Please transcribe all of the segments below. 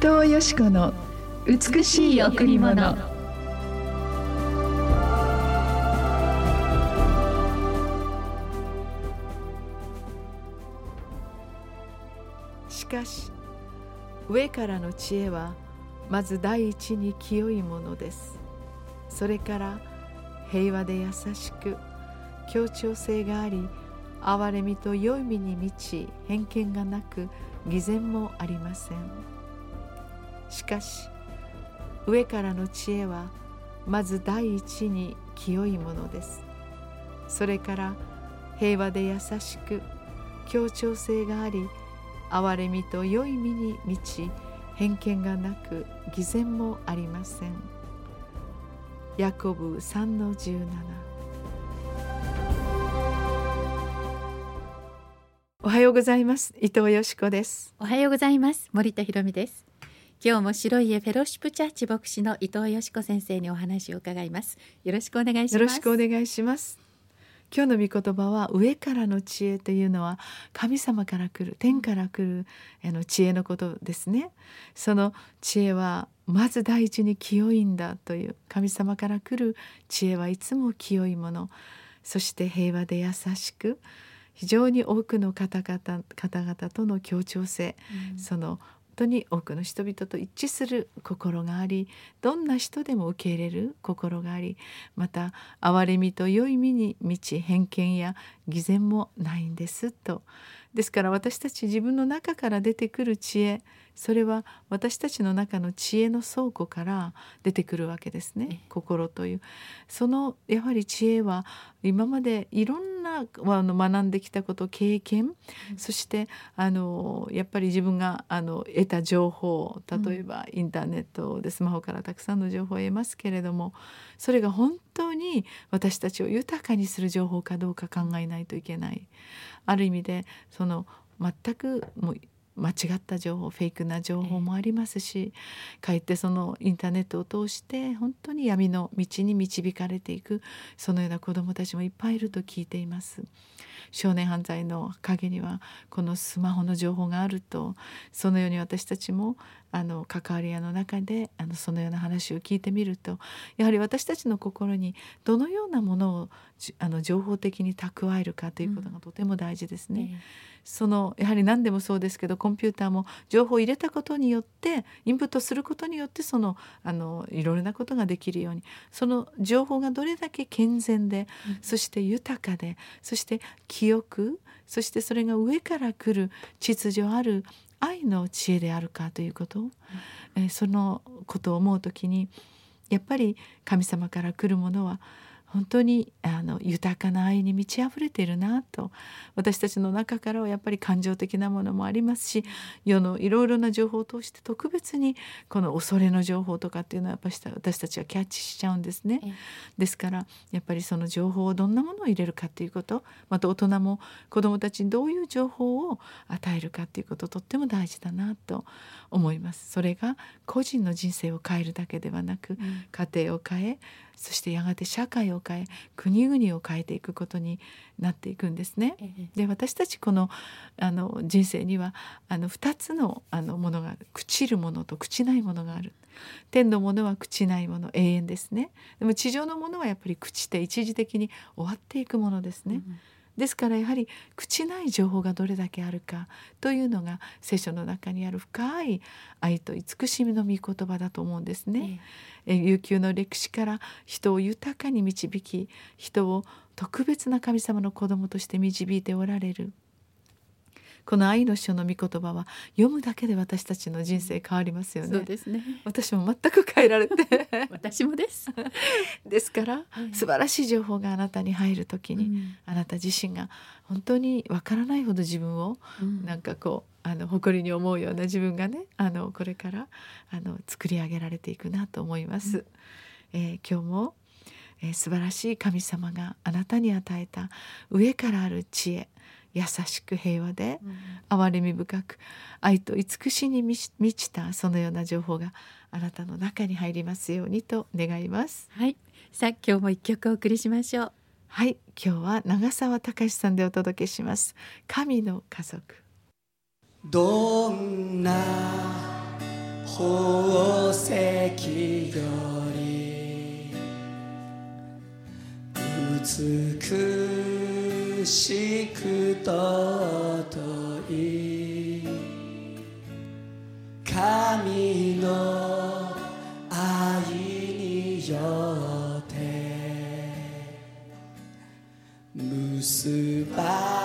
藤よし子の美しい贈り物。しかし上からの知恵はまず第一に清いものです。それから平和で優しく協調性があり憐れみと良い身に満ち偏見がなく偽善もありません。しかし上からの知恵はまず第一に清いものです。それから平和で優しく協調性があり憐れみと良い身に満ち偏見がなく偽善もありません。ヤコブ3の17おはようございます。伊藤よしこです。おはようございます。森田博美です。今日も白い家フェローシップチャーチ牧師の伊藤よしこ先生にお話を伺います。よろしくお願いします。よろしくお願いします。今日の御言葉は上からの知恵というのは神様から来る天から来るあの知恵のことですね。その知恵はまず第一に清いんだという神様から来る知恵はいつも清いもの。そして平和で優しく非常に多くの方々方々との協調性、うん、その当に多くの人々と一致する心がありどんな人でも受け入れる心がありまた憐れみと良い身に満ち偏見や偽善もないんですと。ですから私たち自分の中から出てくる知恵それは私たちの中の知恵の倉庫から出てくるわけですね心という。そのやはり知恵は今までいろんなあの学んできたこと経験、うん、そしてあのやっぱり自分があの得た情報例えばインターネットでスマホからたくさんの情報を得ますけれどもそれが本当に私たちを豊かにする情報かどうか考えないといけない。ある意味でその全くもう間違った情報フェイクな情報もありますしかえってそのインターネットを通して本当に闇の道に導かれていくそのような子どもたちもいっぱいいると聞いています。少年犯罪の陰にはこのスマホの情報があるとそのように私たちもあの関わり屋の中であのそのような話を聞いてみるとやはり私たちの心にどのようなものをあの情報的に蓄えるかということがとても大事ですね。うんえそのやはり何でもそうですけどコンピューターも情報を入れたことによってインプットすることによってそのあのいろいろなことができるようにその情報がどれだけ健全で、うん、そして豊かでそして記憶そしてそれが上から来る秩序ある愛の知恵であるかということ、うん、えー、そのことを思う時にやっぱり神様から来るものは本当にあの豊かな愛に満ち溢れているなと私たちの中からはやっぱり感情的なものもありますし世のいろいろな情報を通して特別にこの恐れの情報とかっていうのはやっぱり私たちはキャッチしちゃうんですね。ですからやっぱりその情報をどんなものを入れるかっていうことまた大人も子どもたちにどういう情報を与えるかっていうこととっても大事だなと思います。それが個人の人生を変えるだけではなく、家庭を変えそしてやがて社会を変え国々を変えていくことになっていくんですね。で私たちこのあの人生にはあの2つのあのものが朽ちるものと朽ちないものがある。天のものは朽ちないもの永遠ですね。でも地上のものはやっぱり朽ちて一時的に終わっていくものですね。うんですからやはり口ない情報がどれだけあるかというのが聖書の中にある深い愛と慈しみの御言葉だと思うんですね。え悠久の歴史から人を豊かに導き人を特別な神様の子供として導いておられるこの愛の書の御言葉は読むだけで私たちの人生変わりますよね。そうですね。私も全く変えられて 私もです。ですから、素晴らしい情報があなたに入る時に、うん、あなた自身が本当にわからないほど自分を、うん、なんかこうあの誇りに思うような自分がねあのこれからあの作り上げられていくなと思います。うん、えー、今日も、えー、素晴らしい神様があなたに与えた上からある知恵優しく平和で、憐れみ深く愛と慈しに満ちたそのような情報があなたの中に入りますようにと願います。はい。さあ今日も一曲お送りしましょう。はい。今日は長澤隆さんでお届けします。神の家族。どんな宝石より美しく尊い。神の愛によって結ばれ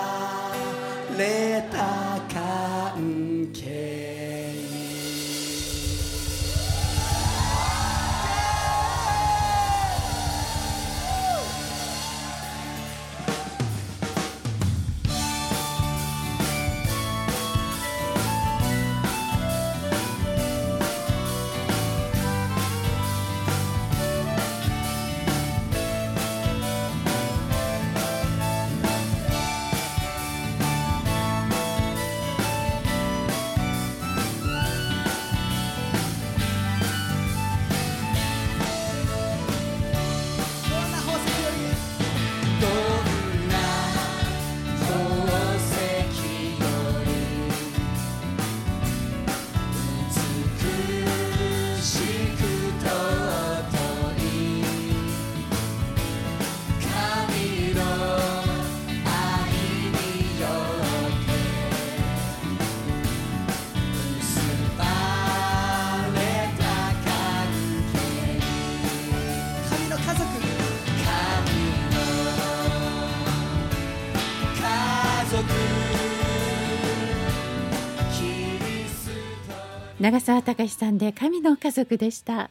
長澤隆さんで神の家族でした。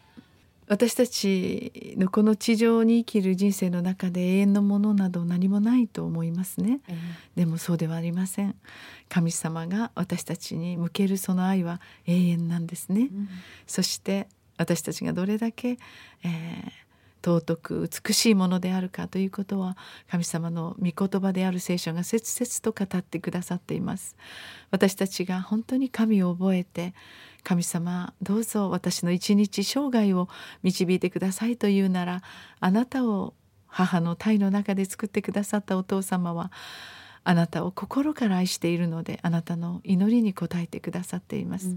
私たちのこの地上に生きる人生の中で永遠のものなど何もないと思いますね。でもそうではありません。神様が私たちに向けるその愛は永遠なんですね、そして私たちがどれだけ、えー尊く美しいものであるかということは神様の御言葉である聖書が切々と語ってくださっています。私たちが本当に神を覚えて神様どうぞ私の一日生涯を導いてくださいというならあなたを母の体の中で作ってくださったお父様はあなたを心から愛しているのであなたの祈りに応えてくださっています、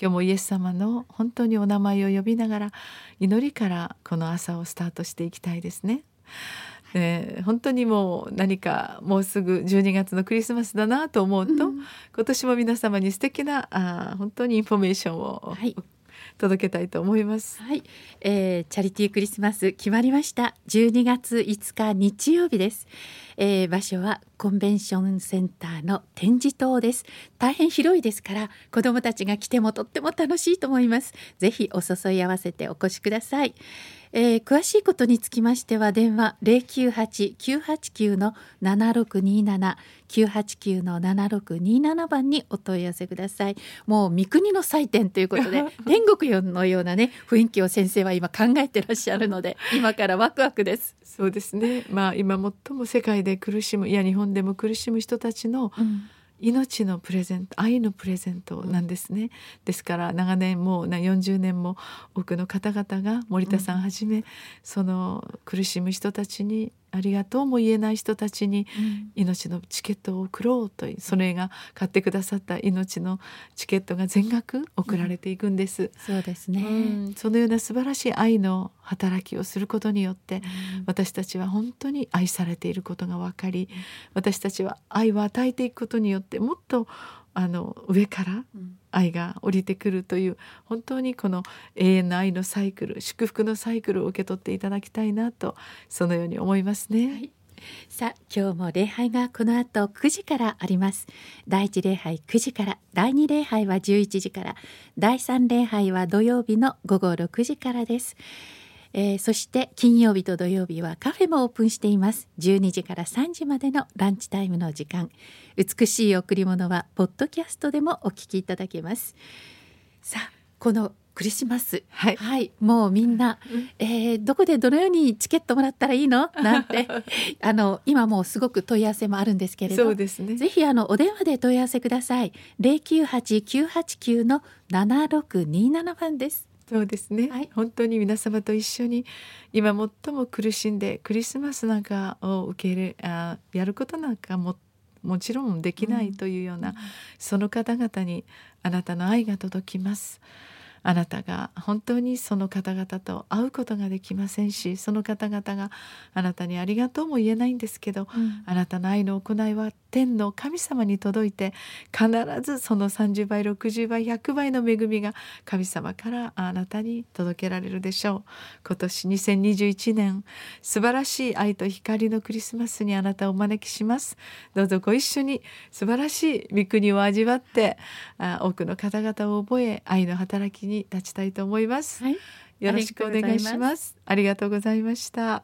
今日もイエス様の本当にお名前を呼びながら祈りからこの朝をスタートしていきたいですね。えー本当にもう何かもうすぐ12月のクリスマスだなと思うと、今年も皆様に素敵なあー本当にインフォメーションを、はい届けたいと思います。はい、えーチャリティークリスマス決まりました。12月5日日曜日です、えー場所はコンベンションセンターの展示棟です。大変広いですから子どもたちが来てもとっても楽しいと思います。ぜひお誘い合わせてお越しください、えー詳しいことにつきましては電話098-989の7627 989の7627番にお問い合わせください。もう三国の祭典ということで 天国のようなね雰囲気を先生は今考えてらっしゃるので今からワクワクです、そうですね。まあ今最も世界で苦しむいや日本でも苦しむ人たちの命のプレゼント愛のプレゼントなんですね、ですから長年もうな40年も多くの方々が森田さんはじめ、その苦しむ人たちにありがとうも言えない人たちに命のチケットを送ろうというそれが買ってくださった命のチケットが全額送られていくんです。そうですね、うん。そのような素晴らしい愛の働きをすることによって、私たちは本当に愛されていることが分かり私たちは愛を与えていくことによってもっとあの上からうん。愛が降りてくるという本当にこの永遠の愛のサイクル祝福のサイクルを受け取っていただきたいなとそのように思いますね。はい。さあ今日も礼拝がこの後9時からあります。第一礼拝9時から第二礼拝は11時から第三礼拝は土曜日の午後6時からですえーそして金曜日と土曜日はカフェもオープンしています。12時から3時までのランチタイムの時間。美しい贈り物はポッドキャストでもお聞きいただけます。さあこのクリスマス。はい。もうみんな、えーどこでどのようにチケットもらったらいいの？なんて。あの今もうすごく問い合わせもあるんですけれど。そうですね。ぜひあのお電話で問い合わせください。098-989の7627番ですそうですね、はい。本当に皆様と一緒に今最も苦しんでクリスマスなんかを受け入れあやることなんかももちろんできないというような、その方々にあなたの愛が届きます。あなたが本当にその方々と会うことができませんしその方々があなたにありがとうも言えないんですけどあなたの愛の行いは天の神様に届いて必ずその30倍60倍100倍の恵みが神様からあなたに届けられるでしょう。今年2021年素晴らしい愛と光のクリスマスにあなたをお招きします。どうぞご一緒に素晴らしい御国を味わってあ多くの方々を覚え愛の働きに立ちたいと思います、はい。よろしくお願いします。ありがとうございました